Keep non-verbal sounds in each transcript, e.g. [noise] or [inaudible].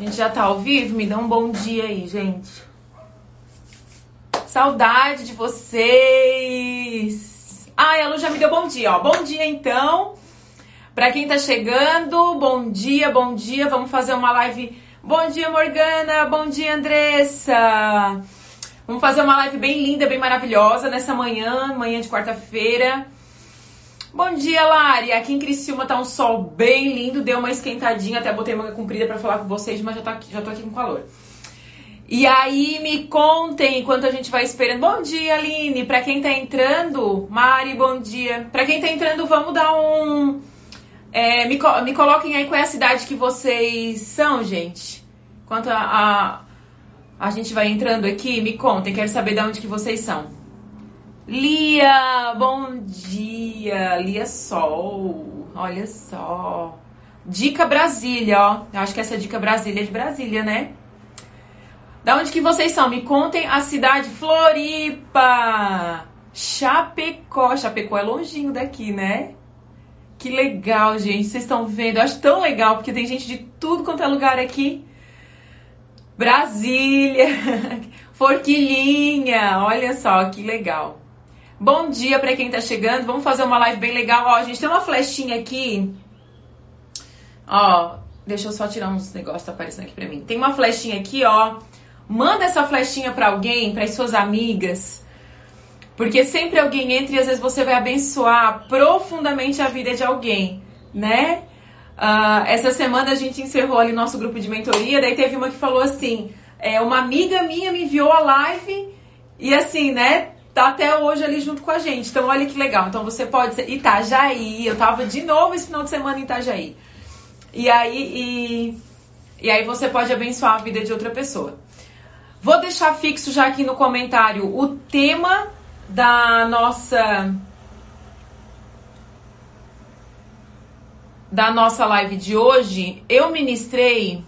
A gente já tá ao vivo? Me dá um bom dia aí, gente. Saudade de vocês! Ai, a Lu já me deu bom dia, ó. Bom dia, então. Pra quem tá chegando, bom dia, bom dia. Vamos fazer uma live. Bom dia, Morgana. Bom dia, Andressa. Vamos fazer uma live bem linda, bem maravilhosa nessa manhã, manhã de quarta-feira. Bom dia, Lari. Aqui em Criciúma tá um sol bem lindo, deu uma esquentadinha, até botei manga comprida para falar com vocês, mas já aqui, já tô aqui com calor. E aí, me contem enquanto a gente vai esperando. Bom dia, Aline. Pra quem tá entrando, Mari, bom dia. Pra quem tá entrando, vamos dar um. É, me, me coloquem aí qual é a cidade que vocês são, gente. Enquanto a, a, a gente vai entrando aqui, me contem, quero saber de onde que vocês são. Lia, bom dia. Lia Sol, olha só. Dica Brasília, ó. Eu acho que essa dica Brasília é de Brasília, né? Da onde que vocês são? Me contem a cidade Floripa. Chapecó. Chapecó é longinho daqui, né? Que legal, gente. Vocês estão vendo? Eu acho tão legal, porque tem gente de tudo quanto é lugar aqui. Brasília. [laughs] Forquilinha. Olha só, que legal. Bom dia para quem tá chegando. Vamos fazer uma live bem legal. Ó, a gente tem uma flechinha aqui. Ó, deixa eu só tirar uns negócios que tá aparecendo aqui pra mim. Tem uma flechinha aqui, ó. Manda essa flechinha para alguém, para suas amigas. Porque sempre alguém entra e às vezes você vai abençoar profundamente a vida de alguém, né? Uh, essa semana a gente encerrou ali nosso grupo de mentoria, daí teve uma que falou assim: é, uma amiga minha me enviou a live e assim, né? Tá até hoje ali junto com a gente. Então, olha que legal. Então, você pode ser Itajaí. Eu tava de novo esse final de semana em Itajaí. E aí, e, e aí você pode abençoar a vida de outra pessoa. Vou deixar fixo já aqui no comentário o tema da nossa da nossa live de hoje. Eu ministrei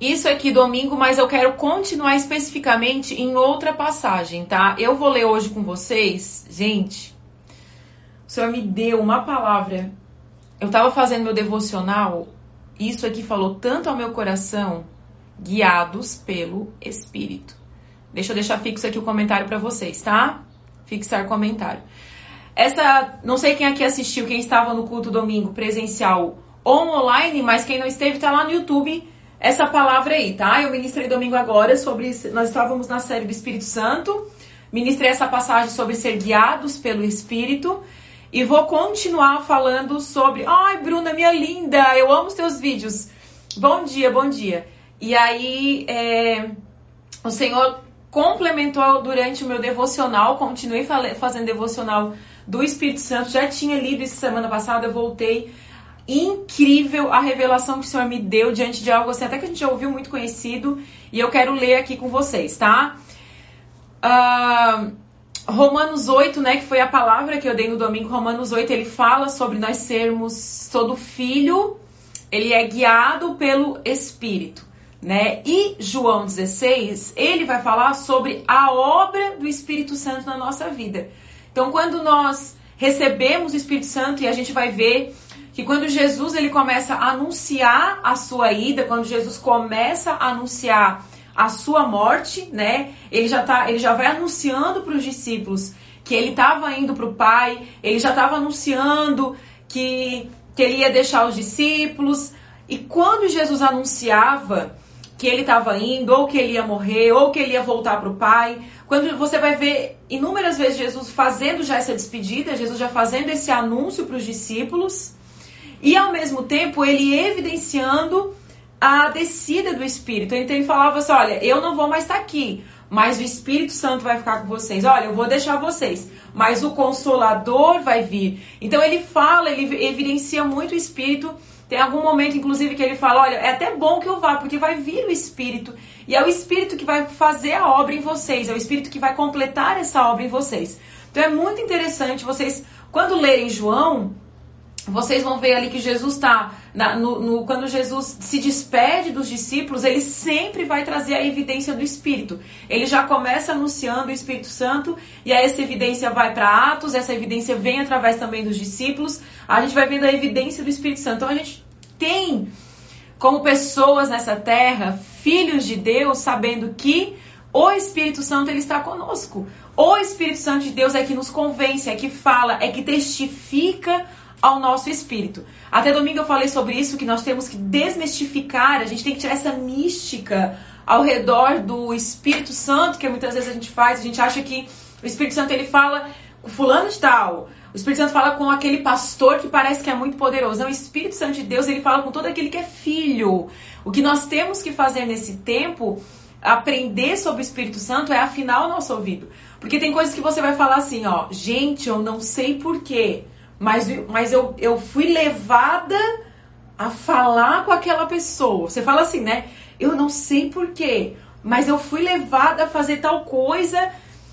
isso aqui domingo, mas eu quero continuar especificamente em outra passagem, tá? Eu vou ler hoje com vocês, gente. O Senhor me deu uma palavra. Eu tava fazendo meu devocional, isso aqui falou tanto ao meu coração, guiados pelo Espírito. Deixa eu deixar fixo aqui o comentário para vocês, tá? Fixar comentário. Essa, não sei quem aqui assistiu, quem estava no culto domingo presencial ou online, mas quem não esteve tá lá no YouTube essa palavra aí, tá? Eu ministrei domingo agora sobre. Nós estávamos na série do Espírito Santo. Ministrei essa passagem sobre ser guiados pelo Espírito. E vou continuar falando sobre. Ai, Bruna, minha linda, eu amo os teus vídeos. Bom dia, bom dia. E aí, é, o Senhor complementou durante o meu devocional. Continuei fazendo devocional do Espírito Santo. Já tinha lido isso semana passada, voltei incrível a revelação que o Senhor me deu diante de algo assim, até que a gente já ouviu muito conhecido, e eu quero ler aqui com vocês, tá? Uh, Romanos 8, né, que foi a palavra que eu dei no domingo, Romanos 8, ele fala sobre nós sermos todo filho, ele é guiado pelo Espírito, né? E João 16, ele vai falar sobre a obra do Espírito Santo na nossa vida. Então, quando nós recebemos o Espírito Santo e a gente vai ver que quando Jesus ele começa a anunciar a sua ida, quando Jesus começa a anunciar a sua morte, né? Ele já tá, ele já vai anunciando para os discípulos que ele estava indo para o Pai, ele já estava anunciando que, que ele ia deixar os discípulos. E quando Jesus anunciava que ele estava indo, ou que ele ia morrer, ou que ele ia voltar para o Pai, quando você vai ver inúmeras vezes Jesus fazendo já essa despedida, Jesus já fazendo esse anúncio para os discípulos, e ao mesmo tempo ele evidenciando a descida do Espírito. Então ele falava assim: olha, eu não vou mais estar aqui, mas o Espírito Santo vai ficar com vocês. Olha, eu vou deixar vocês, mas o Consolador vai vir. Então ele fala, ele evidencia muito o Espírito. Tem algum momento, inclusive, que ele fala: olha, é até bom que eu vá, porque vai vir o Espírito. E é o Espírito que vai fazer a obra em vocês, é o Espírito que vai completar essa obra em vocês. Então é muito interessante vocês, quando lerem João, vocês vão ver ali que Jesus está, quando Jesus se despede dos discípulos, ele sempre vai trazer a evidência do Espírito. Ele já começa anunciando o Espírito Santo, e aí essa evidência vai para Atos, essa evidência vem através também dos discípulos. A gente vai vendo a evidência do Espírito Santo. Então a gente tem como pessoas nessa terra, filhos de Deus, sabendo que o Espírito Santo ele está conosco. O Espírito Santo de Deus é que nos convence, é que fala, é que testifica ao nosso espírito. Até domingo eu falei sobre isso, que nós temos que desmistificar, a gente tem que tirar essa mística ao redor do Espírito Santo, que muitas vezes a gente faz, a gente acha que o Espírito Santo ele fala com fulano de tal, o Espírito Santo fala com aquele pastor que parece que é muito poderoso. Não, o Espírito Santo de Deus, ele fala com todo aquele que é filho. O que nós temos que fazer nesse tempo, aprender sobre o Espírito Santo, é afinar o nosso ouvido. Porque tem coisas que você vai falar assim, ó, gente, eu não sei porquê, mas, mas eu, eu fui levada a falar com aquela pessoa. Você fala assim, né? Eu não sei porquê, mas eu fui levada a fazer tal coisa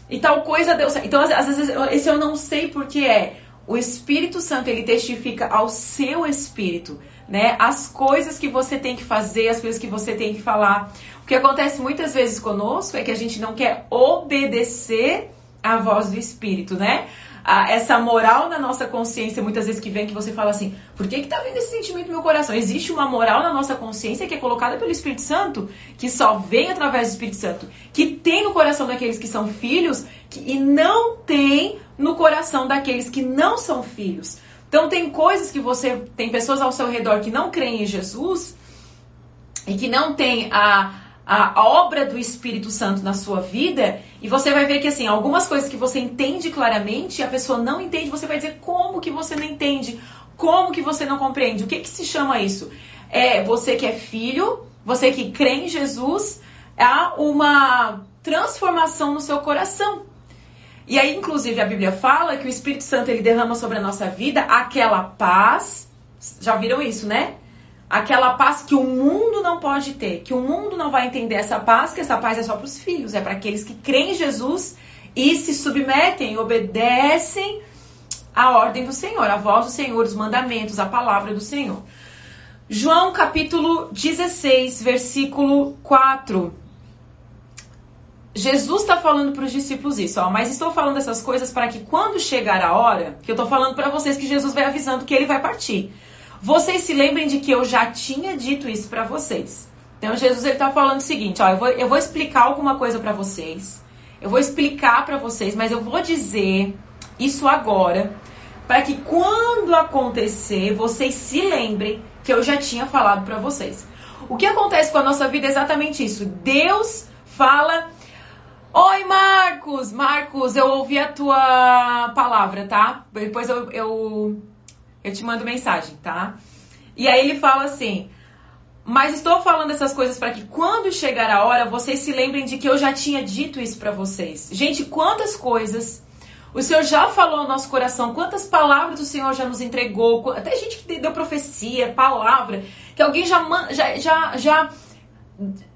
e tal coisa deu certo. Então, às vezes, esse eu não sei porque é. O Espírito Santo, ele testifica ao seu espírito, né? As coisas que você tem que fazer, as coisas que você tem que falar. O que acontece muitas vezes conosco é que a gente não quer obedecer à voz do Espírito, né? A, essa moral na nossa consciência, muitas vezes que vem que você fala assim, por que que tá vindo esse sentimento no meu coração? Existe uma moral na nossa consciência que é colocada pelo Espírito Santo, que só vem através do Espírito Santo, que tem no coração daqueles que são filhos que, e não tem no coração daqueles que não são filhos. Então tem coisas que você tem pessoas ao seu redor que não creem em Jesus e que não tem a a obra do Espírito Santo na sua vida e você vai ver que assim, algumas coisas que você entende claramente e a pessoa não entende, você vai dizer como que você não entende, como que você não compreende. O que que se chama isso? É você que é filho, você que crê em Jesus, há uma transformação no seu coração. E aí, inclusive, a Bíblia fala que o Espírito Santo ele derrama sobre a nossa vida aquela paz. Já viram isso, né? Aquela paz que o mundo não pode ter, que o mundo não vai entender essa paz, que essa paz é só para os filhos, é para aqueles que creem em Jesus e se submetem, obedecem à ordem do Senhor, a voz do Senhor, os mandamentos, a palavra do Senhor. João capítulo 16, versículo 4. Jesus está falando para os discípulos isso, ó, mas estou falando essas coisas para que quando chegar a hora, que eu estou falando para vocês que Jesus vai avisando que ele vai partir. Vocês se lembrem de que eu já tinha dito isso para vocês. Então Jesus ele tá falando o seguinte, ó, eu vou, eu vou explicar alguma coisa para vocês. Eu vou explicar para vocês, mas eu vou dizer isso agora para que quando acontecer, vocês se lembrem que eu já tinha falado para vocês. O que acontece com a nossa vida é exatamente isso. Deus fala Oi, Marcos! Marcos, eu ouvi a tua palavra, tá? Depois eu, eu eu te mando mensagem, tá? E aí ele fala assim: Mas estou falando essas coisas para que quando chegar a hora vocês se lembrem de que eu já tinha dito isso para vocês. Gente, quantas coisas o Senhor já falou no nosso coração, quantas palavras o Senhor já nos entregou, até gente que deu profecia, palavra, que alguém já já já já,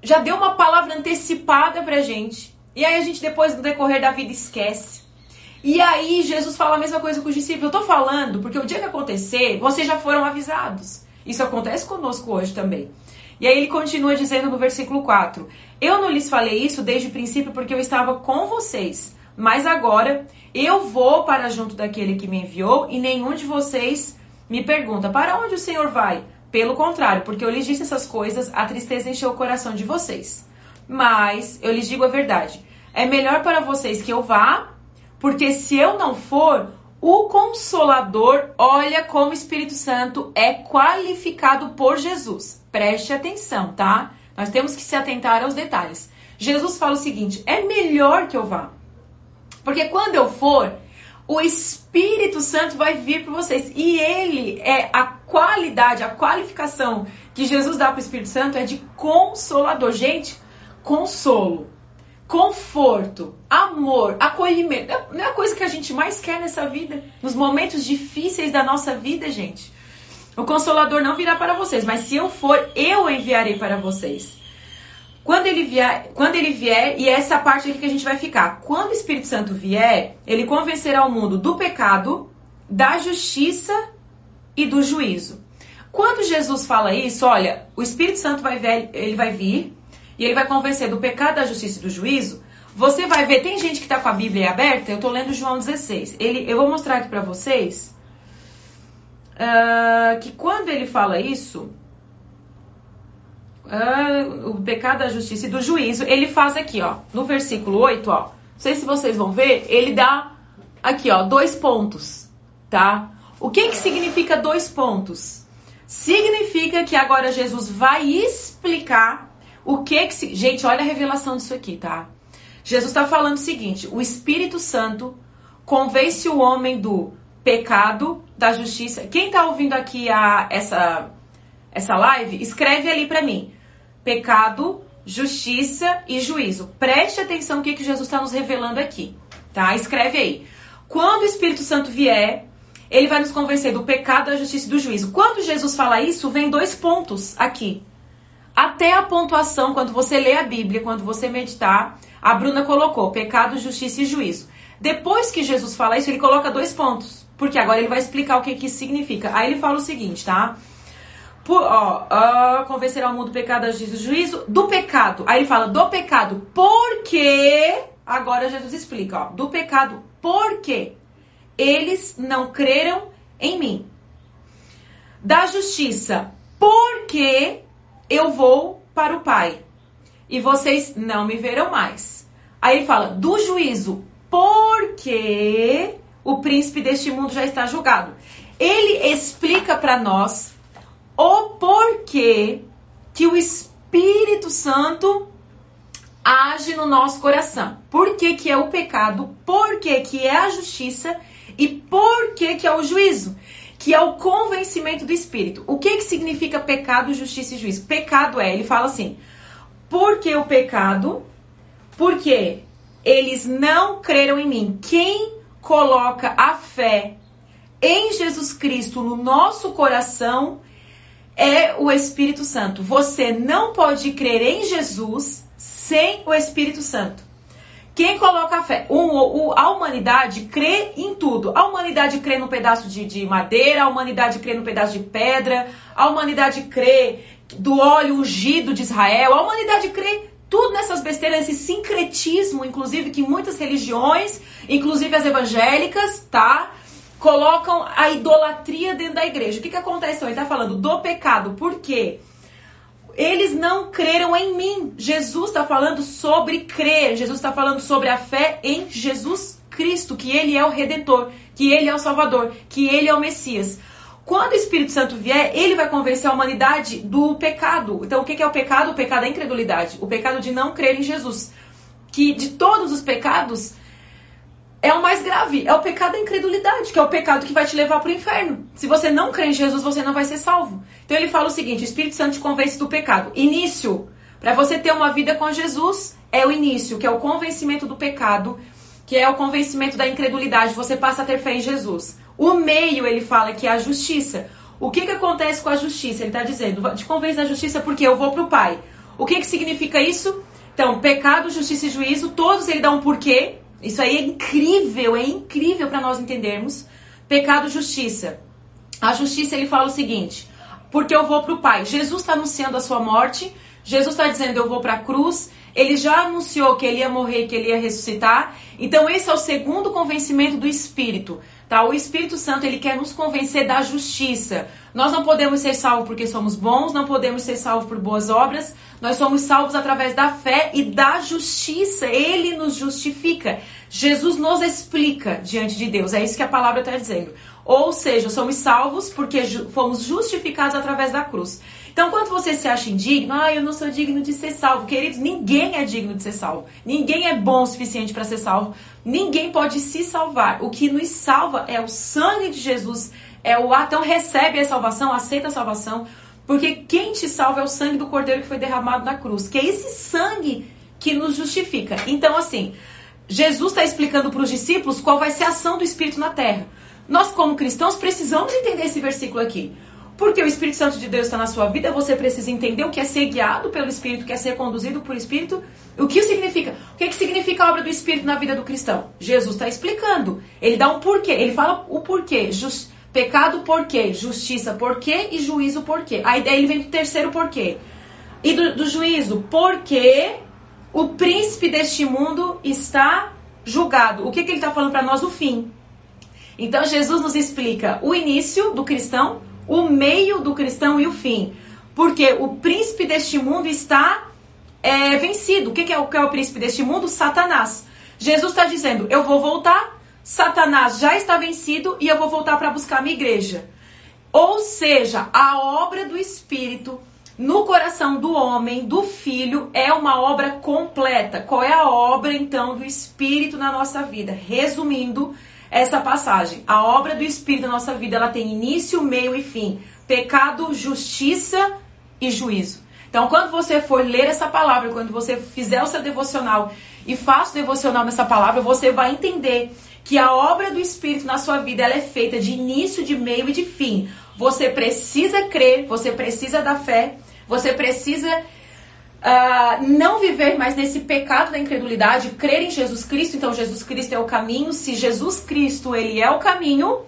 já deu uma palavra antecipada pra gente. E aí a gente depois no decorrer da vida esquece. E aí Jesus fala a mesma coisa com os discípulos. Eu tô falando porque o dia que acontecer, vocês já foram avisados. Isso acontece conosco hoje também. E aí ele continua dizendo no versículo 4: Eu não lhes falei isso desde o princípio porque eu estava com vocês. Mas agora eu vou para junto daquele que me enviou e nenhum de vocês me pergunta: Para onde o Senhor vai? Pelo contrário, porque eu lhes disse essas coisas, a tristeza encheu o coração de vocês. Mas eu lhes digo a verdade: é melhor para vocês que eu vá porque se eu não for, o Consolador, olha como o Espírito Santo é qualificado por Jesus. Preste atenção, tá? Nós temos que se atentar aos detalhes. Jesus fala o seguinte: é melhor que eu vá. Porque quando eu for, o Espírito Santo vai vir para vocês. E ele é a qualidade, a qualificação que Jesus dá para o Espírito Santo é de consolador. Gente, consolo conforto, amor, acolhimento. Não é a coisa que a gente mais quer nessa vida. Nos momentos difíceis da nossa vida, gente. O Consolador não virá para vocês, mas se eu for, eu enviarei para vocês. Quando ele vier, quando ele vier, e é essa parte aqui que a gente vai ficar. Quando o Espírito Santo vier, ele convencerá o mundo do pecado, da justiça e do juízo. Quando Jesus fala isso, olha, o Espírito Santo vai vir, ele vai vir, e ele vai convencer do pecado, da justiça e do juízo, você vai ver, tem gente que está com a Bíblia aberta, eu estou lendo João 16. Ele, eu vou mostrar aqui para vocês uh, que quando ele fala isso, uh, o pecado da justiça e do juízo, ele faz aqui, ó, no versículo 8, ó. Não sei se vocês vão ver, ele dá aqui, ó, dois pontos, tá? O que que significa dois pontos? Significa que agora Jesus vai explicar o que que... Gente, olha a revelação disso aqui, tá? Jesus está falando o seguinte: o Espírito Santo convence o homem do pecado, da justiça. Quem está ouvindo aqui a, essa, essa live, escreve ali para mim: pecado, justiça e juízo. Preste atenção no que, que Jesus está nos revelando aqui, tá? Escreve aí. Quando o Espírito Santo vier, ele vai nos convencer do pecado, da justiça e do juízo. Quando Jesus fala isso, vem dois pontos aqui. Até a pontuação, quando você lê a Bíblia, quando você meditar, a Bruna colocou pecado, justiça e juízo. Depois que Jesus fala isso, ele coloca dois pontos. Porque agora ele vai explicar o que, que isso significa. Aí ele fala o seguinte, tá? Por, ó, uh, convencerá o mundo do pecado, justiça e juízo. Do pecado. Aí ele fala do pecado. Porque. Agora Jesus explica, ó. Do pecado. Porque eles não creram em mim. Da justiça. Porque eu vou para o Pai. E vocês não me verão mais. Aí ele fala do juízo porque o príncipe deste mundo já está julgado. Ele explica para nós o porquê que o Espírito Santo age no nosso coração. Por que, que é o pecado, por que, que é a justiça e por que, que é o juízo, que é o convencimento do Espírito. O que, que significa pecado, justiça e juízo? Pecado é, ele fala assim, porque o pecado, porque eles não creram em mim. Quem coloca a fé em Jesus Cristo no nosso coração é o Espírito Santo. Você não pode crer em Jesus sem o Espírito Santo. Quem coloca fé? Um, a humanidade crê em tudo. A humanidade crê no pedaço de, de, madeira, a humanidade crê no pedaço de pedra, a humanidade crê do óleo ungido de Israel, a humanidade crê tudo nessas besteiras, esse sincretismo, inclusive, que muitas religiões, inclusive as evangélicas, tá? Colocam a idolatria dentro da igreja. O que, que acontece? Então, ele está falando do pecado. Por quê? Eles não creram em mim. Jesus está falando sobre crer. Jesus está falando sobre a fé em Jesus Cristo, que Ele é o Redentor, que Ele é o Salvador, que Ele é o Messias. Quando o Espírito Santo vier, ele vai convencer a humanidade do pecado. Então, o que é o pecado? O pecado é a incredulidade. O pecado de não crer em Jesus. Que de todos os pecados, é o mais grave. É o pecado da incredulidade, que é o pecado que vai te levar para o inferno. Se você não crê em Jesus, você não vai ser salvo. Então, ele fala o seguinte: o Espírito Santo te convence do pecado. Início. Para você ter uma vida com Jesus, é o início, que é o convencimento do pecado, que é o convencimento da incredulidade. Você passa a ter fé em Jesus. O meio, ele fala que é a justiça. O que, que acontece com a justiça? Ele está dizendo, de convence da justiça porque eu vou para o Pai. O que, que significa isso? Então, pecado, justiça e juízo, todos ele dá um porquê. Isso aí é incrível, é incrível para nós entendermos. Pecado, justiça. A justiça, ele fala o seguinte, porque eu vou para o Pai. Jesus está anunciando a sua morte, Jesus está dizendo, eu vou para a cruz, ele já anunciou que ele ia morrer, que ele ia ressuscitar. Então, esse é o segundo convencimento do Espírito. Tá? O Espírito Santo ele quer nos convencer da justiça. Nós não podemos ser salvos porque somos bons, não podemos ser salvos por boas obras. Nós somos salvos através da fé e da justiça. Ele nos justifica. Jesus nos explica diante de Deus. É isso que a palavra está dizendo. Ou seja, somos salvos porque fomos justificados através da cruz. Então, quando você se acha indigno, ah, eu não sou digno de ser salvo. Queridos, ninguém é digno de ser salvo. Ninguém é bom o suficiente para ser salvo. Ninguém pode se salvar. O que nos salva é o sangue de Jesus. É o Então, recebe a salvação, aceita a salvação. Porque quem te salva é o sangue do Cordeiro que foi derramado na cruz. Que é esse sangue que nos justifica. Então, assim, Jesus está explicando para os discípulos qual vai ser a ação do Espírito na terra. Nós, como cristãos, precisamos entender esse versículo aqui. Porque o Espírito Santo de Deus está na sua vida, você precisa entender o que é ser guiado pelo Espírito, o que é ser conduzido por Espírito. O que significa? O que, é que significa a obra do Espírito na vida do cristão? Jesus está explicando. Ele dá um porquê. Ele fala o porquê. Just, pecado porquê, justiça porquê e juízo porquê. Aí ele vem do terceiro porquê. E do, do juízo, porque o príncipe deste mundo está julgado. O que, que ele está falando para nós? O fim. Então Jesus nos explica o início do cristão, o meio do cristão e o fim. Porque o príncipe deste mundo está é, vencido. O que é, o que é o príncipe deste mundo? Satanás. Jesus está dizendo: Eu vou voltar, Satanás já está vencido e eu vou voltar para buscar a minha igreja. Ou seja, a obra do Espírito no coração do homem, do filho, é uma obra completa. Qual é a obra então do Espírito na nossa vida? Resumindo essa passagem, a obra do Espírito na nossa vida ela tem início, meio e fim: pecado, justiça e juízo. Então, quando você for ler essa palavra, quando você fizer o seu devocional e faça o devocional nessa palavra, você vai entender que a obra do Espírito na sua vida ela é feita de início, de meio e de fim. Você precisa crer, você precisa da fé, você precisa uh, não viver mais nesse pecado da incredulidade, crer em Jesus Cristo. Então, Jesus Cristo é o caminho. Se Jesus Cristo ele é o caminho,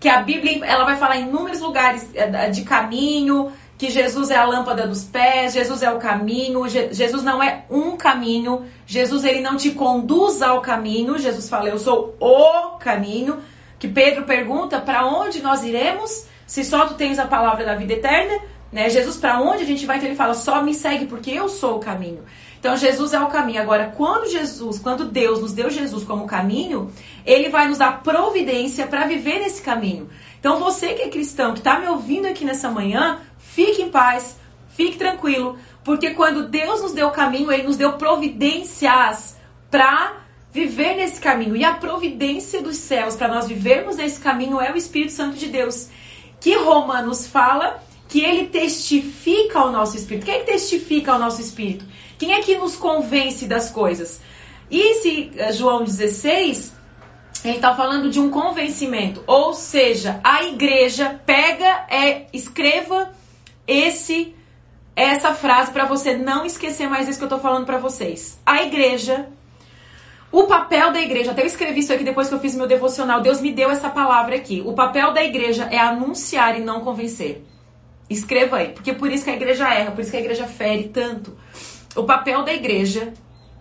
que a Bíblia ela vai falar em inúmeros lugares eh, de caminho, que Jesus é a lâmpada dos pés, Jesus é o caminho, Jesus não é um caminho, Jesus ele não te conduz ao caminho, Jesus fala, eu sou o caminho, que Pedro pergunta, para onde nós iremos, se só tu tens a palavra da vida eterna, né? Jesus, para onde a gente vai? Então ele fala, só me segue porque eu sou o caminho. Então Jesus é o caminho. Agora, quando Jesus, quando Deus nos deu Jesus como caminho, ele vai nos dar providência para viver nesse caminho. Então você que é cristão, que está me ouvindo aqui nessa manhã, fique em paz, fique tranquilo, porque quando Deus nos deu o caminho, ele nos deu providências para viver nesse caminho. E a providência dos céus para nós vivermos nesse caminho é o Espírito Santo de Deus, que Romanos fala que ele testifica ao nosso espírito. Quem é que testifica ao nosso espírito? Quem é que nos convence das coisas? E esse eh, João 16, ele está falando de um convencimento. Ou seja, a igreja pega, é, escreva esse essa frase para você não esquecer mais isso que eu estou falando para vocês. A igreja, o papel da igreja, até eu escrevi isso aqui depois que eu fiz meu devocional, Deus me deu essa palavra aqui. O papel da igreja é anunciar e não convencer. Escreva aí, porque por isso que a igreja erra, por isso que a igreja fere tanto. O papel da igreja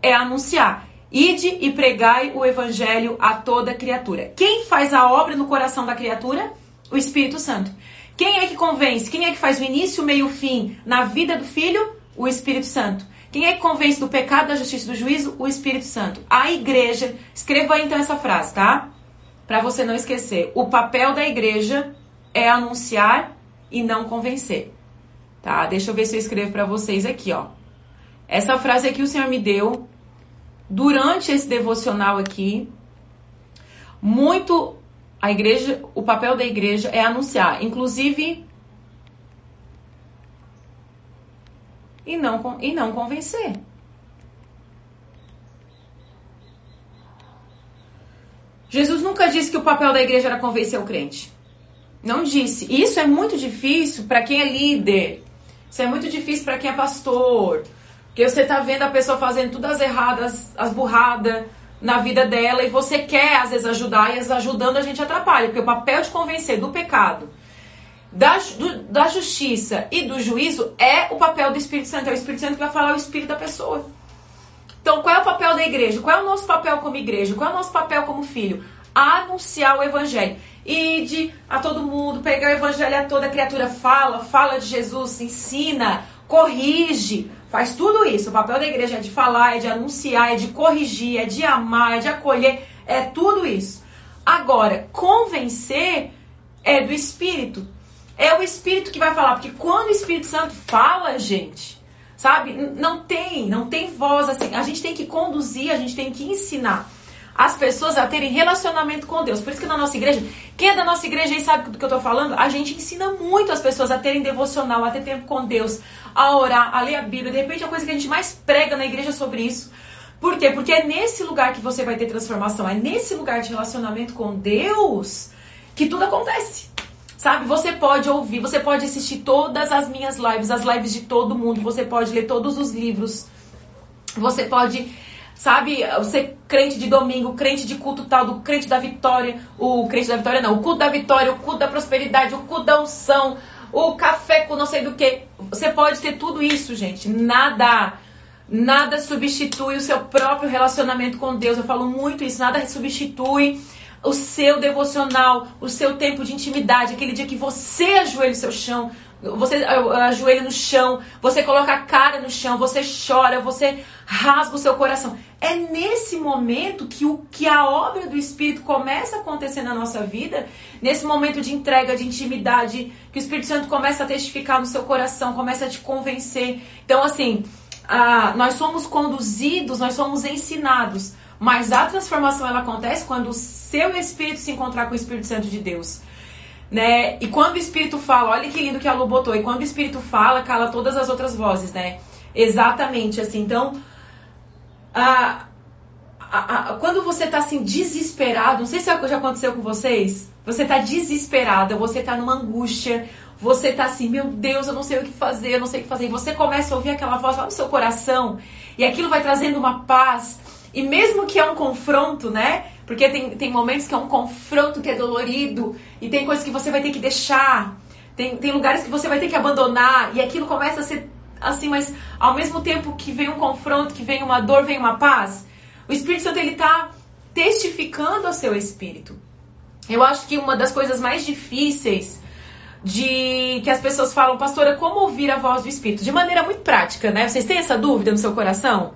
é anunciar. Ide e pregai o evangelho a toda criatura. Quem faz a obra no coração da criatura? O Espírito Santo. Quem é que convence? Quem é que faz o início, o meio e o fim na vida do filho? O Espírito Santo. Quem é que convence do pecado, da justiça e do juízo? O Espírito Santo. A igreja, escreva aí então essa frase, tá? Para você não esquecer. O papel da igreja é anunciar e não convencer. Tá? Deixa eu ver se eu escrevo para vocês aqui, ó. Essa frase aqui o Senhor me deu durante esse devocional aqui. Muito a igreja, o papel da igreja é anunciar, inclusive e não e não convencer. Jesus nunca disse que o papel da igreja era convencer o crente. Não disse. Isso é muito difícil para quem é líder. Isso é muito difícil para quem é pastor. Porque você tá vendo a pessoa fazendo tudo as erradas, as burradas na vida dela e você quer às vezes ajudar e ajudando a gente atrapalha. Porque o papel de convencer do pecado, da, do, da justiça e do juízo é o papel do Espírito Santo. É o Espírito Santo que vai falar o espírito da pessoa. Então, qual é o papel da igreja? Qual é o nosso papel como igreja? Qual é o nosso papel como filho? Anunciar o evangelho. Ide a todo mundo, pegar o evangelho a toda criatura, fala, fala de Jesus, ensina, corrige, faz tudo isso. O papel da igreja é de falar, é de anunciar, é de corrigir, é de amar, é de acolher, é tudo isso. Agora, convencer é do Espírito. É o Espírito que vai falar, porque quando o Espírito Santo fala, gente, sabe, não tem, não tem voz assim. A gente tem que conduzir, a gente tem que ensinar as pessoas a terem relacionamento com Deus. Por isso que na nossa igreja, quem é da nossa igreja aí sabe do que eu estou falando? A gente ensina muito as pessoas a terem devocional, a ter tempo com Deus, a orar, a ler a Bíblia. De repente, é a coisa que a gente mais prega na igreja sobre isso. Por quê? Porque é nesse lugar que você vai ter transformação, é nesse lugar de relacionamento com Deus que tudo acontece. Sabe? Você pode ouvir, você pode assistir todas as minhas lives, as lives de todo mundo, você pode ler todos os livros, você pode sabe? Você crente de domingo, crente de culto tal, do crente da vitória, o crente da vitória não, o culto da vitória, o culto da prosperidade, o culto da unção, o café com não sei do que. Você pode ter tudo isso, gente. Nada, nada substitui o seu próprio relacionamento com Deus. Eu falo muito isso, nada substitui o seu devocional, o seu tempo de intimidade, aquele dia que você ajoelha o seu chão, você ajoelha no chão, você coloca a cara no chão, você chora, você rasga o seu coração. É nesse momento que, o, que a obra do Espírito começa a acontecer na nossa vida, nesse momento de entrega, de intimidade, que o Espírito Santo começa a testificar no seu coração, começa a te convencer. Então, assim, a, nós somos conduzidos, nós somos ensinados, mas a transformação ela acontece quando o seu espírito se encontrar com o Espírito Santo de Deus né? E quando o Espírito fala, olha que lindo que a Lu botou, e quando o Espírito fala, cala todas as outras vozes, né? Exatamente, assim, então, a, a, a, quando você tá assim, desesperado, não sei se já aconteceu com vocês, você tá desesperada, você tá numa angústia, você tá assim, meu Deus, eu não sei o que fazer, eu não sei o que fazer, e você começa a ouvir aquela voz lá no seu coração, e aquilo vai trazendo uma paz, e mesmo que é um confronto, né? Porque tem, tem momentos que é um confronto que é dolorido, e tem coisas que você vai ter que deixar, tem, tem lugares que você vai ter que abandonar, e aquilo começa a ser assim, mas ao mesmo tempo que vem um confronto, que vem uma dor, vem uma paz, o Espírito Santo ele tá testificando ao seu espírito. Eu acho que uma das coisas mais difíceis de que as pessoas falam, pastora, como ouvir a voz do Espírito? De maneira muito prática, né? Vocês têm essa dúvida no seu coração?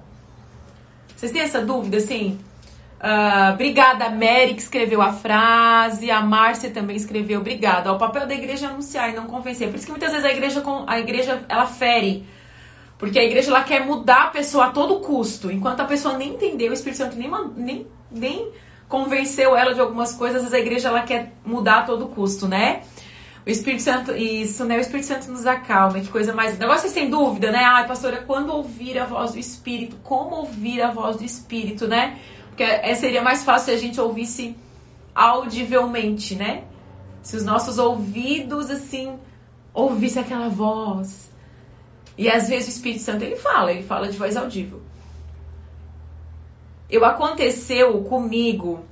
Vocês têm essa dúvida, assim? Uh, obrigada, Mary, que escreveu a frase. A Márcia também escreveu. Obrigada. O papel da igreja é anunciar e não convencer. Por isso que muitas vezes a igreja, a igreja ela fere. Porque a igreja ela quer mudar a pessoa a todo custo. Enquanto a pessoa nem entendeu, o Espírito Santo nem, nem, nem convenceu ela de algumas coisas, a igreja ela quer mudar a todo custo, né? O Espírito Santo, isso, né? O Espírito Santo nos acalma, que coisa mais. Vocês têm dúvida, né? Ai, pastora, quando ouvir a voz do Espírito? Como ouvir a voz do Espírito, né? Porque é, seria mais fácil se a gente ouvisse audivelmente, né? Se os nossos ouvidos, assim, ouvissem aquela voz. E às vezes o Espírito Santo, ele fala, ele fala de voz audível. Eu aconteceu comigo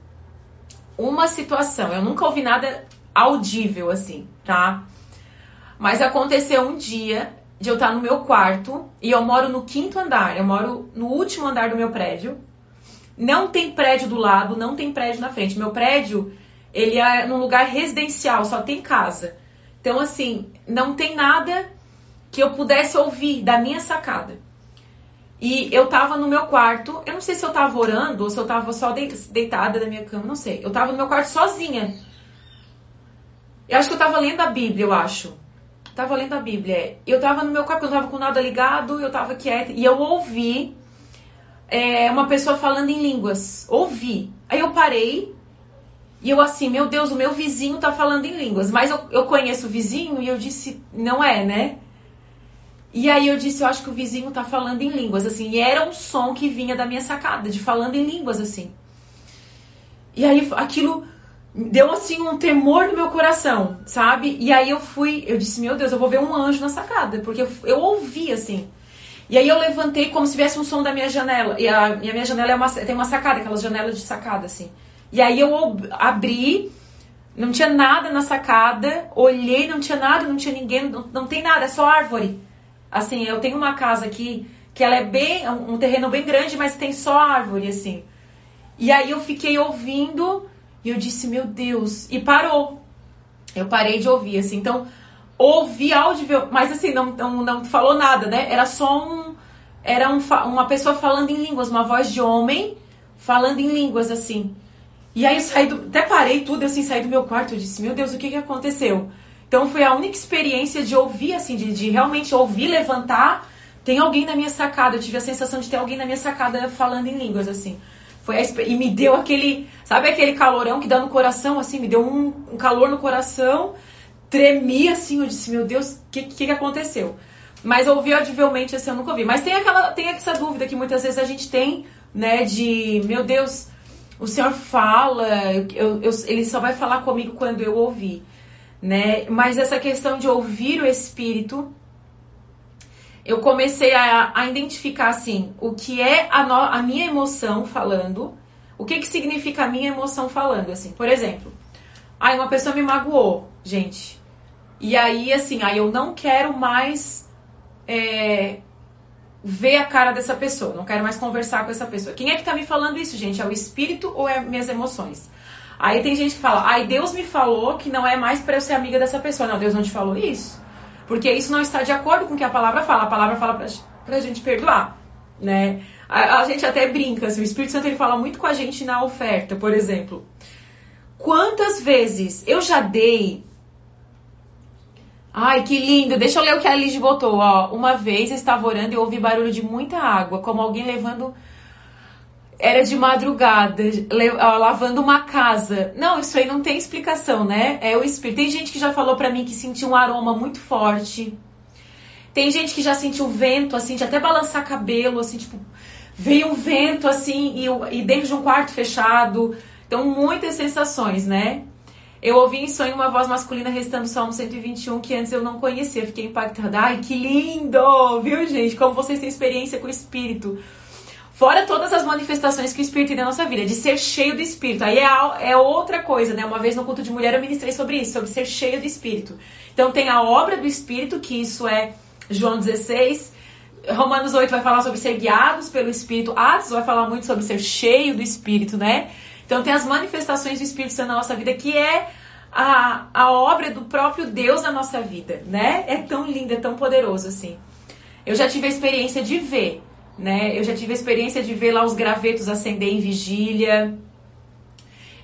uma situação, eu nunca ouvi nada audível assim, tá? Mas aconteceu um dia de eu estar no meu quarto e eu moro no quinto andar, eu moro no último andar do meu prédio. Não tem prédio do lado, não tem prédio na frente. Meu prédio, ele é num lugar residencial, só tem casa. Então, assim, não tem nada que eu pudesse ouvir da minha sacada. E eu tava no meu quarto, eu não sei se eu tava orando ou se eu tava só deitada na minha cama, não sei. Eu tava no meu quarto sozinha. Eu acho que eu tava lendo a Bíblia, eu acho. Tava lendo a Bíblia. Eu tava no meu quarto, eu tava com nada ligado, eu tava quieta. E eu ouvi é, uma pessoa falando em línguas. Ouvi. Aí eu parei e eu assim, meu Deus, o meu vizinho tá falando em línguas. Mas eu, eu conheço o vizinho e eu disse, não é, né? E aí eu disse, eu acho que o vizinho tá falando em línguas, assim. E era um som que vinha da minha sacada, de falando em línguas, assim. E aí aquilo deu assim um temor no meu coração, sabe? E aí eu fui, eu disse, meu Deus, eu vou ver um anjo na sacada, porque eu, eu ouvi assim. E aí eu levantei como se viesse um som da minha janela. E a, e a minha janela é uma, tem uma sacada, aquelas janelas de sacada, assim. E aí eu abri, não tinha nada na sacada, olhei, não tinha nada, não tinha ninguém, não, não tem nada, é só árvore. Assim, eu tenho uma casa aqui que ela é bem, um terreno bem grande, mas tem só árvore, assim. E aí eu fiquei ouvindo e eu disse, meu Deus, e parou. Eu parei de ouvir, assim. Então, ouvi áudio, mas assim, não, não, não falou nada, né? Era só um. Era um, uma pessoa falando em línguas, uma voz de homem falando em línguas, assim. E aí eu saí do. Até parei tudo, assim, saí do meu quarto. Eu disse, meu Deus, o que, que aconteceu? Então foi a única experiência de ouvir, assim, de, de realmente ouvir, levantar. Tem alguém na minha sacada. Eu tive a sensação de ter alguém na minha sacada falando em línguas, assim. Foi a, e me deu aquele, sabe aquele calorão que dá no coração, assim, me deu um, um calor no coração, tremi assim, eu disse, meu Deus, o que, que, que aconteceu? Mas ouvi audivelmente, assim, eu nunca ouvi. Mas tem aquela, tem essa dúvida que muitas vezes a gente tem, né, de, meu Deus, o Senhor fala, eu, eu, ele só vai falar comigo quando eu ouvir, né? Mas essa questão de ouvir o Espírito eu comecei a, a identificar assim o que é a, no, a minha emoção falando, o que, que significa a minha emoção falando, assim. Por exemplo, aí uma pessoa me magoou, gente. E aí, assim, aí eu não quero mais é, ver a cara dessa pessoa, não quero mais conversar com essa pessoa. Quem é que tá me falando isso, gente? É o espírito ou é minhas emoções? Aí tem gente que fala, ai, Deus me falou que não é mais para eu ser amiga dessa pessoa. Não, Deus não te falou isso. Porque isso não está de acordo com o que a palavra fala. A palavra fala pra, pra gente perdoar, né? A, a gente até brinca, assim, o Espírito Santo ele fala muito com a gente na oferta, por exemplo. Quantas vezes eu já dei Ai, que lindo. Deixa eu ler o que a Liz botou, ó. Uma vez estava orando e ouvi barulho de muita água, como alguém levando era de madrugada, lavando uma casa. Não, isso aí não tem explicação, né? É o espírito. Tem gente que já falou para mim que sentiu um aroma muito forte. Tem gente que já sentiu vento, assim, de até balançar cabelo, assim, tipo, veio um vento, assim, e, e dentro de um quarto fechado. Então, muitas sensações, né? Eu ouvi em sonho uma voz masculina recitando o Salmo 121 que antes eu não conhecia. Fiquei impactada. Ai, que lindo! Viu, gente? Como vocês têm experiência com o Espírito. Fora todas as manifestações que o Espírito tem na nossa vida, de ser cheio do Espírito. Aí é, é outra coisa, né? Uma vez no culto de mulher eu ministrei sobre isso, sobre ser cheio do Espírito. Então tem a obra do Espírito, que isso é João 16. Romanos 8 vai falar sobre ser guiados pelo Espírito. Atos vai falar muito sobre ser cheio do Espírito, né? Então tem as manifestações do Espírito Santo na nossa vida, que é a, a obra do próprio Deus na nossa vida, né? É tão lindo, é tão poderoso assim. Eu já tive a experiência de ver né? Eu já tive a experiência de ver lá os gravetos acender em vigília.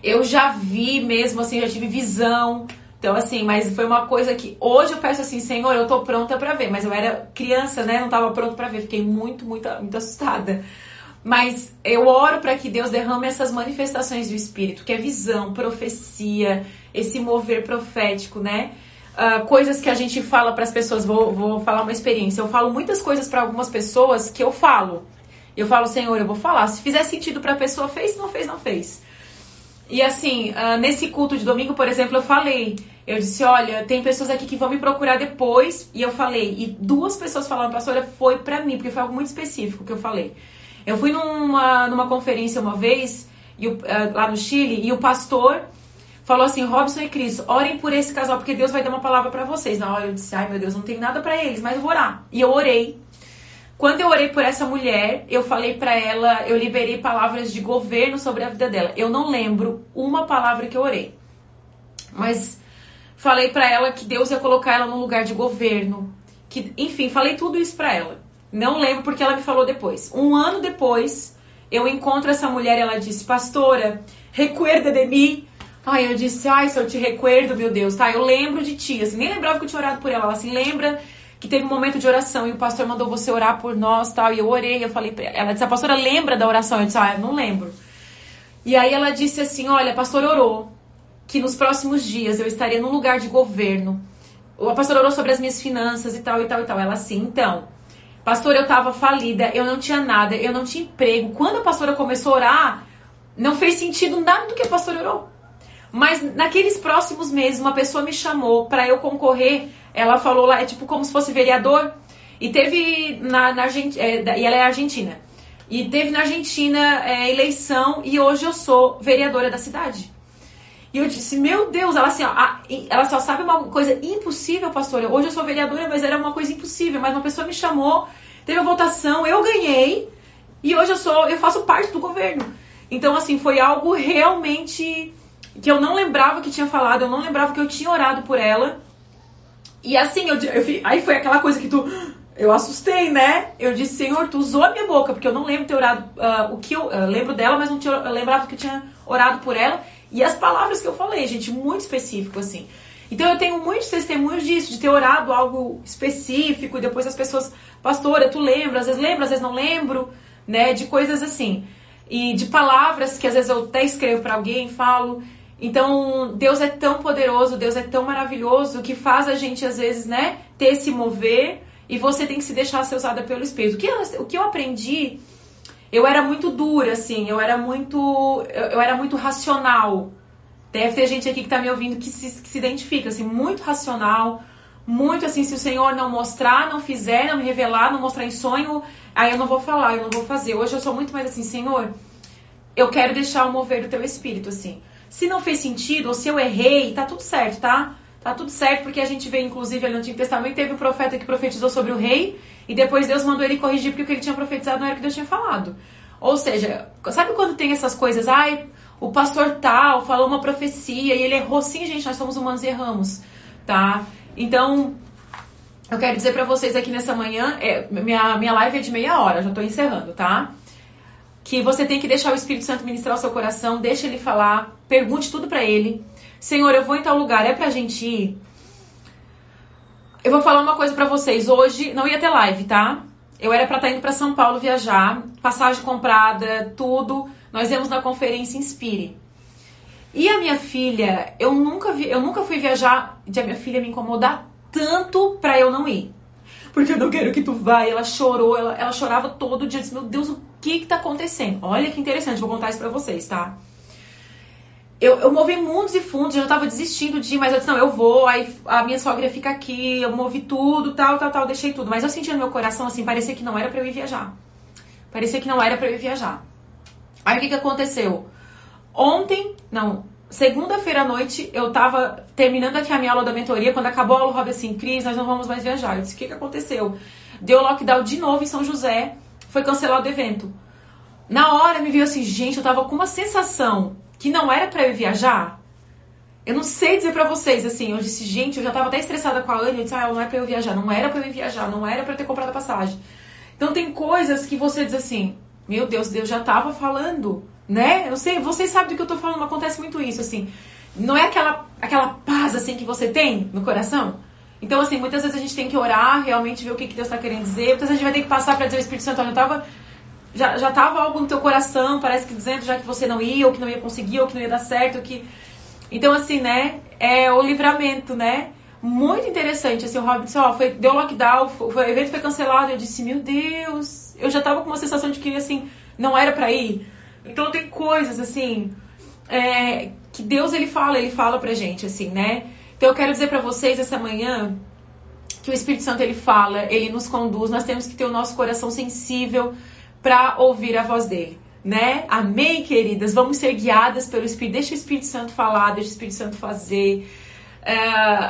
Eu já vi mesmo, assim, já tive visão. Então, assim, mas foi uma coisa que hoje eu peço assim, Senhor, eu tô pronta para ver. Mas eu era criança, né? Não tava pronta para ver. Fiquei muito, muito, muito assustada. Mas eu oro para que Deus derrame essas manifestações do Espírito, que é visão, profecia, esse mover profético, né? uh, coisas que a gente fala para as pessoas. Vou, vou falar uma experiência. Eu falo muitas coisas para algumas pessoas que eu falo. Eu falo, Senhor, eu vou falar. Se fizer sentido para a pessoa, fez, não fez, não fez. E assim, uh, nesse culto de domingo, por exemplo, eu falei. Eu disse, olha, tem pessoas aqui que vão me procurar depois. E eu falei. E duas pessoas falaram, pastora, foi para mim, porque foi algo muito específico que eu falei. Eu fui numa, numa conferência uma vez, e, uh, lá no Chile, e o pastor falou assim: Robson e Cris, orem por esse casal, porque Deus vai dar uma palavra para vocês. Na hora eu disse: ai meu Deus, não tem nada para eles, mas eu vou orar. E eu orei. Quando eu orei por essa mulher, eu falei para ela, eu liberei palavras de governo sobre a vida dela. Eu não lembro uma palavra que eu orei. Mas falei para ela que Deus ia colocar ela no lugar de governo. Que, enfim, falei tudo isso para ela. Não lembro porque ela me falou depois. Um ano depois, eu encontro essa mulher e ela disse: Pastora, recuerda de mim Ai, eu disse, ai, se eu te recuerdo, meu Deus, tá? Eu lembro de ti, assim, nem lembrava que eu tinha orado por ela. Ela assim, lembra que teve um momento de oração e o pastor mandou você orar por nós, tal, e eu orei, eu falei pra ela. Ela disse, a pastora lembra da oração? Eu disse, ah, eu não lembro. E aí ela disse assim, olha, a pastora orou que nos próximos dias eu estaria num lugar de governo. A pastora orou sobre as minhas finanças e tal, e tal, e tal. Ela assim, então, pastora, eu tava falida, eu não tinha nada, eu não tinha emprego. Quando a pastora começou a orar, não fez sentido nada do que a pastora orou. Mas naqueles próximos meses, uma pessoa me chamou para eu concorrer. Ela falou lá, é tipo como se fosse vereador. E teve na, na é, e ela é argentina. E teve na Argentina é, eleição e hoje eu sou vereadora da cidade. E eu disse, meu Deus, ela assim, ó, ela só sabe uma coisa impossível, pastora. Hoje eu sou vereadora, mas era uma coisa impossível. Mas uma pessoa me chamou, teve a votação, eu ganhei e hoje eu sou, eu faço parte do governo. Então assim, foi algo realmente que eu não lembrava que tinha falado, eu não lembrava que eu tinha orado por ela. E assim, eu, eu aí foi aquela coisa que tu. Eu assustei, né? Eu disse, Senhor, tu usou a minha boca, porque eu não lembro ter orado. Uh, o que eu, eu, lembro dela, mas não tinha, eu lembrava que eu tinha orado por ela. E as palavras que eu falei, gente, muito específico, assim. Então eu tenho muitos testemunhos disso, de ter orado algo específico, e depois as pessoas, pastora, tu lembra, às vezes lembro, às vezes não lembro, né? De coisas assim. E de palavras que às vezes eu até escrevo para alguém, falo. Então, Deus é tão poderoso, Deus é tão maravilhoso que faz a gente, às vezes, né, ter esse mover e você tem que se deixar ser usada pelo Espírito. O que eu, o que eu aprendi, eu era muito dura, assim, eu era muito, eu, eu era muito racional. Deve ter gente aqui que tá me ouvindo que se, que se identifica, assim, muito racional, muito assim, se o Senhor não mostrar, não fizer, não me revelar, não mostrar em sonho, aí eu não vou falar, eu não vou fazer. Hoje eu sou muito mais assim, Senhor, eu quero deixar o mover do teu Espírito, assim. Se não fez sentido, ou se eu errei, tá tudo certo, tá? Tá tudo certo, porque a gente vê, inclusive, ali no Antigo Testamento, teve o profeta que profetizou sobre o rei, e depois Deus mandou ele corrigir porque o que ele tinha profetizado não era o que Deus tinha falado. Ou seja, sabe quando tem essas coisas, ai, o pastor tal falou uma profecia e ele errou. Sim, gente, nós somos humanos e erramos, tá? Então, eu quero dizer para vocês aqui nessa manhã, é, minha, minha live é de meia hora, já tô encerrando, tá? Que você tem que deixar o Espírito Santo ministrar o seu coração, deixa ele falar, pergunte tudo para ele. Senhor, eu vou em tal lugar, é pra gente ir? Eu vou falar uma coisa para vocês. Hoje não ia ter live, tá? Eu era pra estar tá indo para São Paulo viajar, passagem comprada, tudo. Nós íamos na conferência Inspire. E a minha filha, eu nunca vi, eu nunca fui viajar de a minha filha me incomodar tanto pra eu não ir. Porque eu não quero que tu vá. E ela chorou, ela, ela chorava todo dia. Disse, meu Deus, o que que tá acontecendo? Olha que interessante, vou contar isso pra vocês, tá? Eu, eu movi mundos e fundos, eu já tava desistindo de ir, mas eu disse, não, eu vou, aí a minha sogra fica aqui, eu movi tudo, tal, tal, tal, deixei tudo. Mas eu senti no meu coração, assim, parecia que não era para eu ir viajar. Parecia que não era para eu ir viajar. Aí o que que aconteceu? Ontem, não, segunda-feira à noite, eu tava terminando aqui a minha aula da mentoria, quando acabou a aula, o Rob assim, Cris, nós não vamos mais viajar. Eu disse, o que que aconteceu? Deu lockdown de novo em São José, foi cancelado o evento. Na hora me veio assim, gente, eu tava com uma sensação que não era para eu viajar, eu não sei dizer para vocês, assim, eu disse, gente, eu já tava até estressada com a Anne, eu disse, ah, não é pra eu viajar, não era pra eu viajar, não era pra eu ter comprado a passagem. Então tem coisas que você diz assim, meu Deus, Deus já tava falando, né? Eu sei, vocês sabem do que eu tô falando, acontece muito isso, assim. Não é aquela, aquela paz, assim, que você tem no coração? Então, assim, muitas vezes a gente tem que orar, realmente ver o que, que Deus tá querendo dizer. Muitas vezes a gente vai ter que passar para dizer o Espírito Santo, olha, eu tava já, já tava algo no teu coração, parece que dizendo já que você não ia, ou que não ia conseguir, ou que não ia dar certo, que... Então, assim, né, é o livramento, né? Muito interessante, assim, o Robin disse, ó, foi, deu lockdown, foi, o evento foi cancelado, eu disse, meu Deus, eu já tava com uma sensação de que, assim, não era para ir. Então, tem coisas, assim, é, que Deus, ele fala, ele fala pra gente, assim, né? Então, eu quero dizer para vocês essa manhã que o Espírito Santo, ele fala, ele nos conduz, nós temos que ter o nosso coração sensível para ouvir a voz dele. Né? Amém, queridas? Vamos ser guiadas pelo Espírito. Deixa o Espírito Santo falar, deixa o Espírito Santo fazer. É,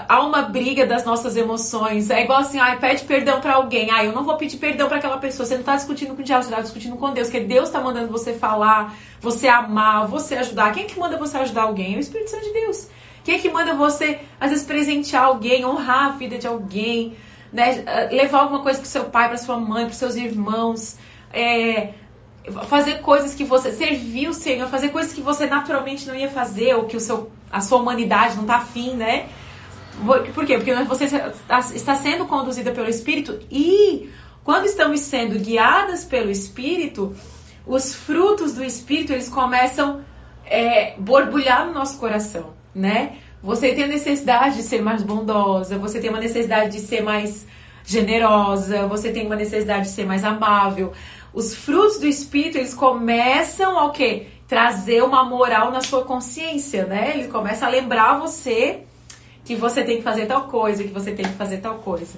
há uma briga das nossas emoções. É igual assim, ah, pede perdão para alguém. Ah, eu não vou pedir perdão para aquela pessoa. Você não está discutindo com o diabo, você está discutindo com Deus. Que Deus está mandando você falar, você amar, você ajudar. Quem é que manda você ajudar alguém? É o Espírito Santo de Deus. Quem é que manda você, às vezes, presentear alguém, honrar a vida de alguém, né? levar alguma coisa para seu pai, para sua mãe, para seus irmãos é, fazer coisas que você servir o Senhor, fazer coisas que você naturalmente não ia fazer, ou que o seu, a sua humanidade não está afim, né? Por quê? Porque você está sendo conduzida pelo Espírito e quando estamos sendo guiadas pelo Espírito, os frutos do Espírito eles começam é, borbulhar no nosso coração, né? Você tem a necessidade de ser mais bondosa, você tem uma necessidade de ser mais generosa, você tem uma necessidade de ser mais amável, os frutos do Espírito, eles começam a o quê? Trazer uma moral na sua consciência, né? Ele começa a lembrar você que você tem que fazer tal coisa, que você tem que fazer tal coisa.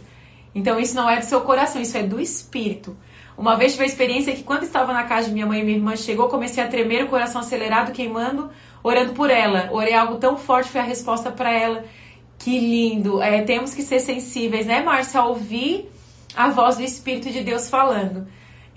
Então isso não é do seu coração, isso é do Espírito. Uma vez tive a experiência que quando estava na casa de minha mãe e minha irmã chegou, comecei a tremer, o coração acelerado, queimando, orando por ela. Orei algo tão forte, foi a resposta para ela. Que lindo! É, temos que ser sensíveis, né, Márcia, ouvir a voz do Espírito de Deus falando.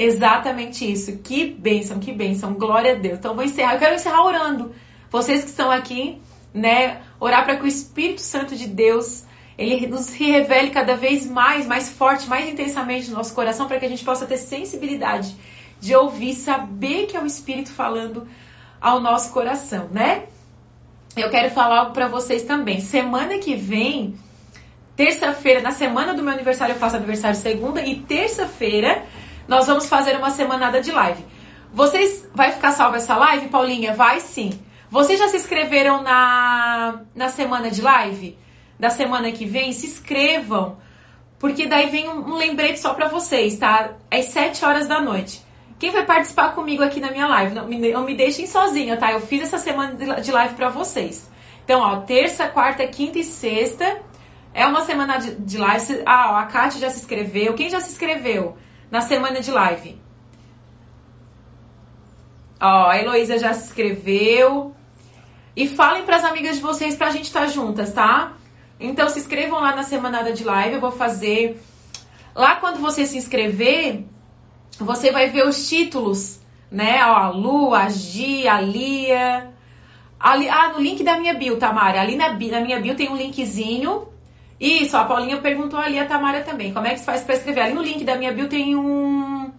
Exatamente isso. Que bênção, que bênção. Glória a Deus. Então vou encerrar. Eu quero encerrar orando. Vocês que estão aqui, né, orar para que o Espírito Santo de Deus ele nos revele cada vez mais, mais forte, mais intensamente no nosso coração, para que a gente possa ter sensibilidade de ouvir, saber que é o Espírito falando ao nosso coração, né? Eu quero falar algo para vocês também. Semana que vem, terça-feira, na semana do meu aniversário, eu faço aniversário segunda, e terça-feira nós vamos fazer uma semanada de live. Vocês. Vai ficar salva essa live, Paulinha? Vai sim. Vocês já se inscreveram na, na semana de live? Da semana que vem? Se inscrevam. Porque daí vem um, um lembrete só para vocês, tá? Às 7 horas da noite. Quem vai participar comigo aqui na minha live? Não me, não me deixem sozinha, tá? Eu fiz essa semana de live para vocês. Então, ó, terça, quarta, quinta e sexta é uma semana de, de live. Ah, ó, a Kátia já se inscreveu. Quem já se inscreveu? Na semana de live. Ó, a Heloísa já se inscreveu. E falem para as amigas de vocês para a gente estar tá juntas, tá? Então se inscrevam lá na semanada de live. Eu vou fazer. Lá quando você se inscrever, você vai ver os títulos, né? Ó, a Lu, a Gi, a Lia. Ali, ah, no link da minha bio, Tamara. Ali na, na minha bio tem um linkzinho. Isso, a Paulinha perguntou ali, a Tamara também. Como é que se faz para escrever? Ali no link da minha bio tem um,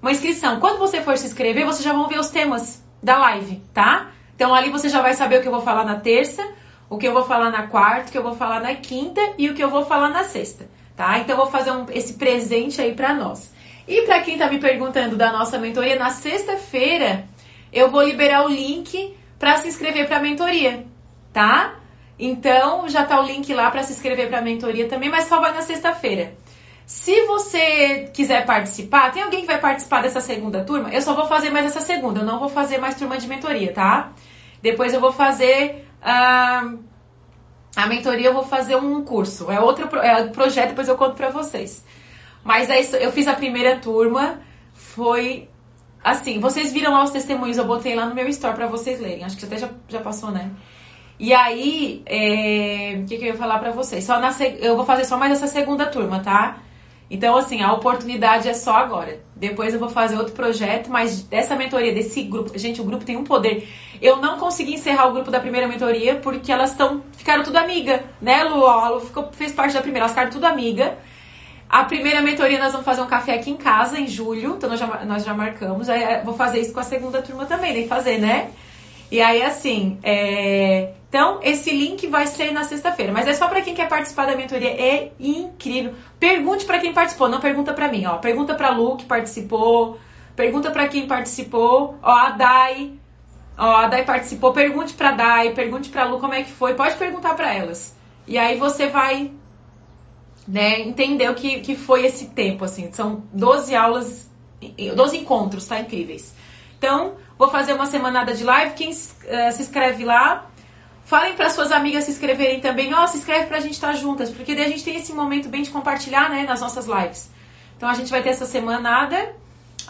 uma inscrição. Quando você for se inscrever, vocês já vão ver os temas da live, tá? Então ali você já vai saber o que eu vou falar na terça, o que eu vou falar na quarta, o que eu vou falar na quinta e o que eu vou falar na sexta, tá? Então eu vou fazer um, esse presente aí para nós. E para quem tá me perguntando da nossa mentoria, na sexta-feira eu vou liberar o link para se inscrever para a mentoria, tá? Então já tá o link lá para se inscrever para a mentoria também, mas só vai na sexta-feira. Se você quiser participar, tem alguém que vai participar dessa segunda turma? Eu só vou fazer mais essa segunda, eu não vou fazer mais turma de mentoria, tá? Depois eu vou fazer uh, a mentoria, eu vou fazer um curso. É outro é projeto, depois eu conto pra vocês. Mas aí eu fiz a primeira turma, foi assim, vocês viram lá os testemunhos, eu botei lá no meu store pra vocês lerem. Acho que até já, já passou, né? E aí, é, o que, que eu ia falar pra vocês? Só na, eu vou fazer só mais essa segunda turma, tá? Então, assim, a oportunidade é só agora. Depois eu vou fazer outro projeto, mas dessa mentoria, desse grupo, gente, o grupo tem um poder. Eu não consegui encerrar o grupo da primeira mentoria porque elas estão ficaram tudo amiga, né, Lu ficou, fez parte da primeira, elas ficaram tudo amiga. A primeira mentoria nós vamos fazer um café aqui em casa em julho, então nós já, nós já marcamos. Aí, é, vou fazer isso com a segunda turma também, nem fazer, né? E aí, assim, é... então esse link vai ser na sexta-feira, mas é só para quem quer participar da mentoria, é incrível. Pergunte para quem participou, não pergunta para mim, ó. Pergunta para Lu que participou, pergunta para quem participou, ó, a Dai, ó, a Dai participou, pergunte para Dai, pergunte para Lu como é que foi, pode perguntar para elas. E aí você vai né, entender o que, que foi esse tempo, assim. São 12 aulas, 12 encontros, tá? Incríveis. Então, Vou fazer uma semanada de live. Quem uh, se inscreve lá, falem para suas amigas se inscreverem também. Ó, oh, se inscreve pra gente estar tá juntas, porque daí a gente tem esse momento bem de compartilhar, né, nas nossas lives. Então a gente vai ter essa semanada.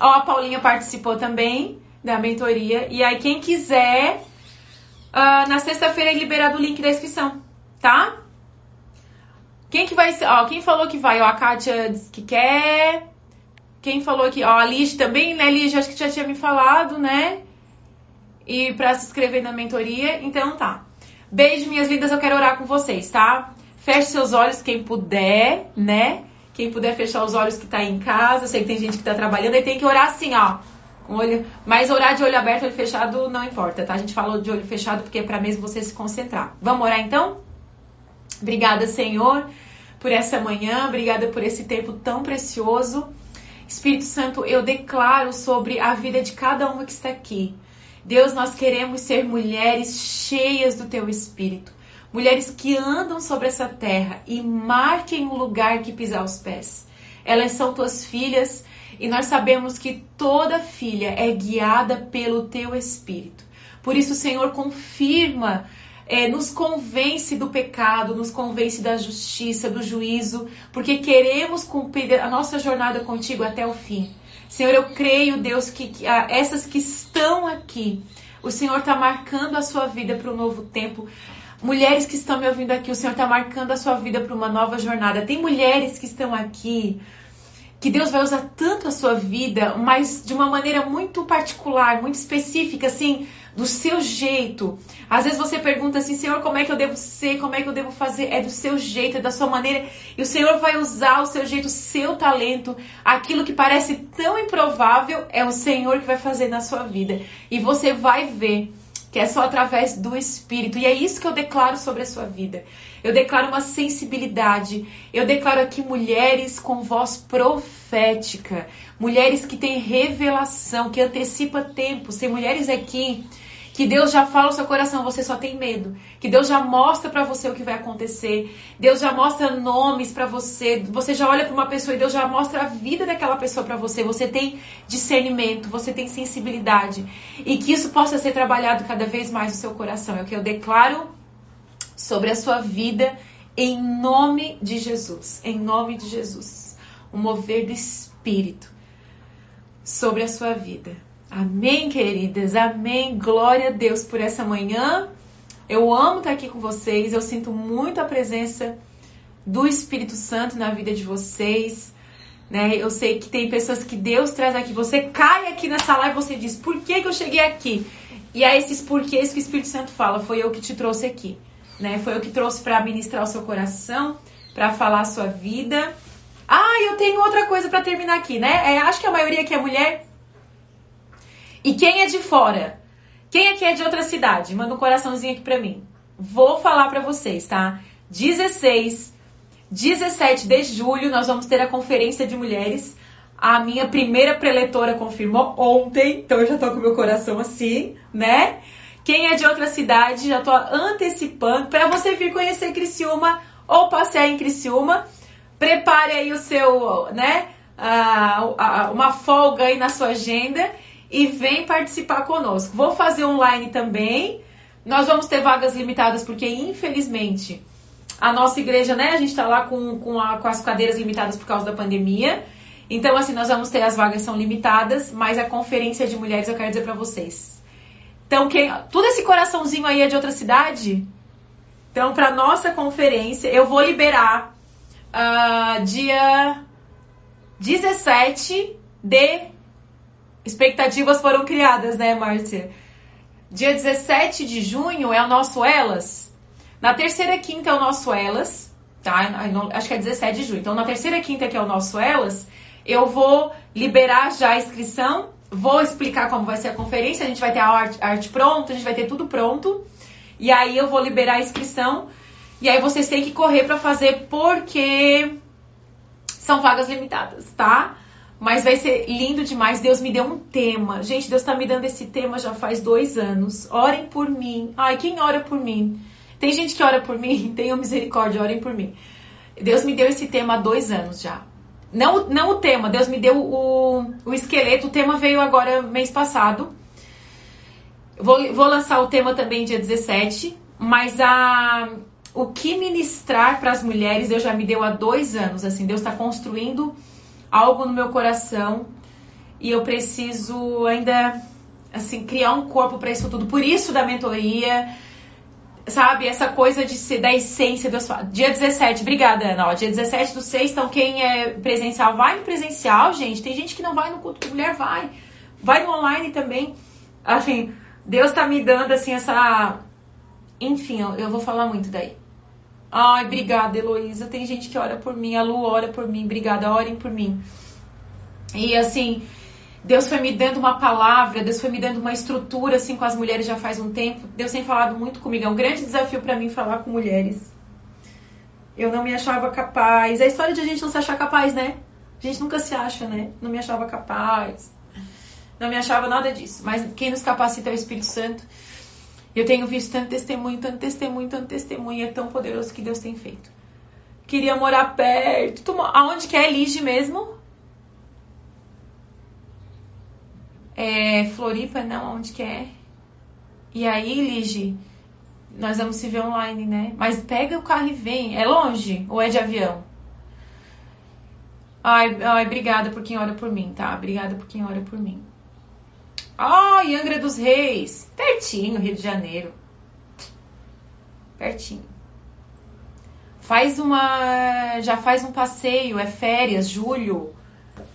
Ó, a Paulinha participou também da mentoria. E aí, quem quiser, uh, na sexta-feira é liberado o link da inscrição, tá? Quem que vai? Ó, quem falou que vai? Ó, a Kátia disse que quer. Quem falou aqui, ó, a Liz também, né, Liz? Acho que já tinha me falado, né? E para se inscrever na mentoria. Então tá. Beijo, minhas lindas, eu quero orar com vocês, tá? Feche seus olhos, quem puder, né? Quem puder fechar os olhos que tá aí em casa. Sei que tem gente que tá trabalhando e tem que orar assim, ó. Com olho, mas orar de olho aberto, olho fechado não importa, tá? A gente falou de olho fechado porque é para mesmo você se concentrar. Vamos orar então? Obrigada, Senhor, por essa manhã, obrigada por esse tempo tão precioso. Espírito Santo, eu declaro sobre a vida de cada uma que está aqui. Deus, nós queremos ser mulheres cheias do teu espírito, mulheres que andam sobre essa terra e marquem o lugar que pisar os pés. Elas são tuas filhas e nós sabemos que toda filha é guiada pelo teu espírito. Por isso, Senhor, confirma é, nos convence do pecado, nos convence da justiça, do juízo, porque queremos cumprir a nossa jornada contigo até o fim. Senhor, eu creio, Deus, que, que ah, essas que estão aqui, o Senhor está marcando a sua vida para um novo tempo. Mulheres que estão me ouvindo aqui, o Senhor está marcando a sua vida para uma nova jornada. Tem mulheres que estão aqui que Deus vai usar tanto a sua vida, mas de uma maneira muito particular, muito específica, assim, do seu jeito. Às vezes você pergunta assim, Senhor, como é que eu devo ser? Como é que eu devo fazer? É do seu jeito, é da sua maneira. E o Senhor vai usar o seu jeito, o seu talento. Aquilo que parece tão improvável é o Senhor que vai fazer na sua vida. E você vai ver que é só através do Espírito. E é isso que eu declaro sobre a sua vida. Eu declaro uma sensibilidade. Eu declaro aqui mulheres com voz profética, mulheres que têm revelação, que antecipa tempo. Tem mulheres aqui que Deus já fala no seu coração, você só tem medo. Que Deus já mostra para você o que vai acontecer. Deus já mostra nomes para você. Você já olha para uma pessoa e Deus já mostra a vida daquela pessoa para você. Você tem discernimento, você tem sensibilidade. E que isso possa ser trabalhado cada vez mais no seu coração. É o que eu declaro sobre a sua vida em nome de Jesus. Em nome de Jesus. O mover do Espírito sobre a sua vida. Amém, queridas? Amém. Glória a Deus por essa manhã. Eu amo estar aqui com vocês. Eu sinto muito a presença do Espírito Santo na vida de vocês. né? Eu sei que tem pessoas que Deus traz aqui. Você cai aqui nessa live e você diz, por que, que eu cheguei aqui? E é esses porquês que o Espírito Santo fala, foi eu que te trouxe aqui. Né? Foi eu que trouxe para ministrar o seu coração, para falar a sua vida. Ah, eu tenho outra coisa para terminar aqui, né? É, acho que a maioria aqui é mulher. E quem é de fora? Quem aqui é de outra cidade? Manda um coraçãozinho aqui para mim. Vou falar para vocês, tá? 16, 17 de julho nós vamos ter a conferência de mulheres. A minha primeira preletora confirmou ontem, então eu já tô com meu coração assim, né? Quem é de outra cidade, já tô antecipando para você vir conhecer Criciúma ou passear em Criciúma. Prepare aí o seu, né? Uh, uma folga aí na sua agenda e vem participar conosco. Vou fazer online também. Nós vamos ter vagas limitadas porque, infelizmente, a nossa igreja, né? A gente está lá com, com, a, com, as cadeiras limitadas por causa da pandemia. Então, assim, nós vamos ter as vagas são limitadas, mas a conferência de mulheres eu quero dizer para vocês. Então, quem, tudo esse coraçãozinho aí é de outra cidade? Então, para nossa conferência, eu vou liberar uh, dia 17 de expectativas foram criadas, né, Márcia? Dia 17 de junho é o nosso Elas. Na terceira quinta é o nosso Elas, tá? Acho que é 17 de junho. Então, na terceira quinta que é o nosso Elas, eu vou liberar já a inscrição, vou explicar como vai ser a conferência, a gente vai ter a arte, a arte pronta, a gente vai ter tudo pronto. E aí eu vou liberar a inscrição. E aí vocês têm que correr para fazer porque são vagas limitadas, tá? Mas vai ser lindo demais. Deus me deu um tema. Gente, Deus tá me dando esse tema já faz dois anos. Orem por mim. Ai, quem ora por mim? Tem gente que ora por mim? [laughs] Tenham misericórdia, orem por mim. Deus me deu esse tema há dois anos já. Não, não o tema, Deus me deu o, o esqueleto. O tema veio agora mês passado. Vou, vou lançar o tema também dia 17. Mas a, o que ministrar para as mulheres Deus já me deu há dois anos. Assim, Deus está construindo algo no meu coração e eu preciso ainda assim criar um corpo para isso tudo. Por isso da mentoria, sabe, essa coisa de ser da essência fala. Dia 17, obrigada, Ana. Ó, dia 17 do 6, então quem é presencial vai no presencial, gente. Tem gente que não vai no culto de mulher, vai. Vai no online também. Assim, Deus tá me dando assim essa enfim, eu, eu vou falar muito daí. Ai, obrigada, Heloísa. Tem gente que ora por mim, a Lu ora por mim, obrigada, orem por mim. E assim, Deus foi me dando uma palavra, Deus foi me dando uma estrutura assim com as mulheres já faz um tempo. Deus tem falado muito comigo, é um grande desafio para mim falar com mulheres. Eu não me achava capaz. É a história de a gente não se achar capaz, né? A gente nunca se acha, né? Não me achava capaz. Não me achava nada disso. Mas quem nos capacita é o Espírito Santo. Eu tenho visto tanto testemunho, tanto testemunho, tanto testemunho, é tão poderoso que Deus tem feito. Queria morar perto. Aonde que é Lige mesmo? É Floripa, não, aonde que é? E aí, Lige, nós vamos se ver online, né? Mas pega o carro e vem. É longe ou é de avião? Ai, ai, obrigada por quem ora por mim, tá? Obrigada por quem ora por mim. Oh, Angra dos Reis. Pertinho, Rio de Janeiro. Pertinho. Faz uma. Já faz um passeio, é férias, julho.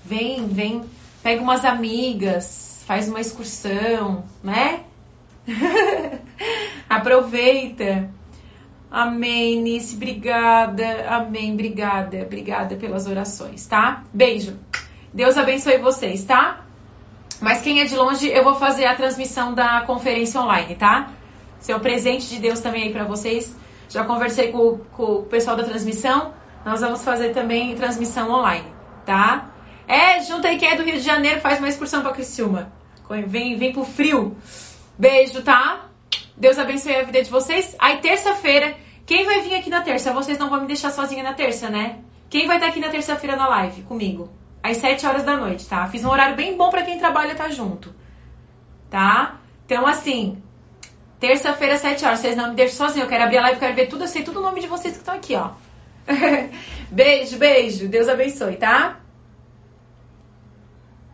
Vem, vem, pega umas amigas, faz uma excursão, né? [laughs] Aproveita. Amém, Nice, obrigada. Amém, obrigada. Obrigada pelas orações, tá? Beijo. Deus abençoe vocês, tá? Mas quem é de longe, eu vou fazer a transmissão da conferência online, tá? Seu presente de Deus também aí para vocês. Já conversei com, com, o pessoal da transmissão. Nós vamos fazer também transmissão online, tá? É, junta aí quem é do Rio de Janeiro, faz uma excursão pra Criciúma. Vem, vem pro frio. Beijo, tá? Deus abençoe a vida de vocês. Aí, terça-feira, quem vai vir aqui na terça? Vocês não vão me deixar sozinha na terça, né? Quem vai estar aqui na terça-feira na live comigo? às 7 horas da noite, tá? Fiz um horário bem bom para quem trabalha tá junto. Tá? Então, assim, terça-feira, 7 horas. Vocês não me deixam sozinho. Eu quero abrir a live, quero ver tudo. Eu sei tudo o nome de vocês que estão aqui, ó. [laughs] beijo, beijo. Deus abençoe, tá?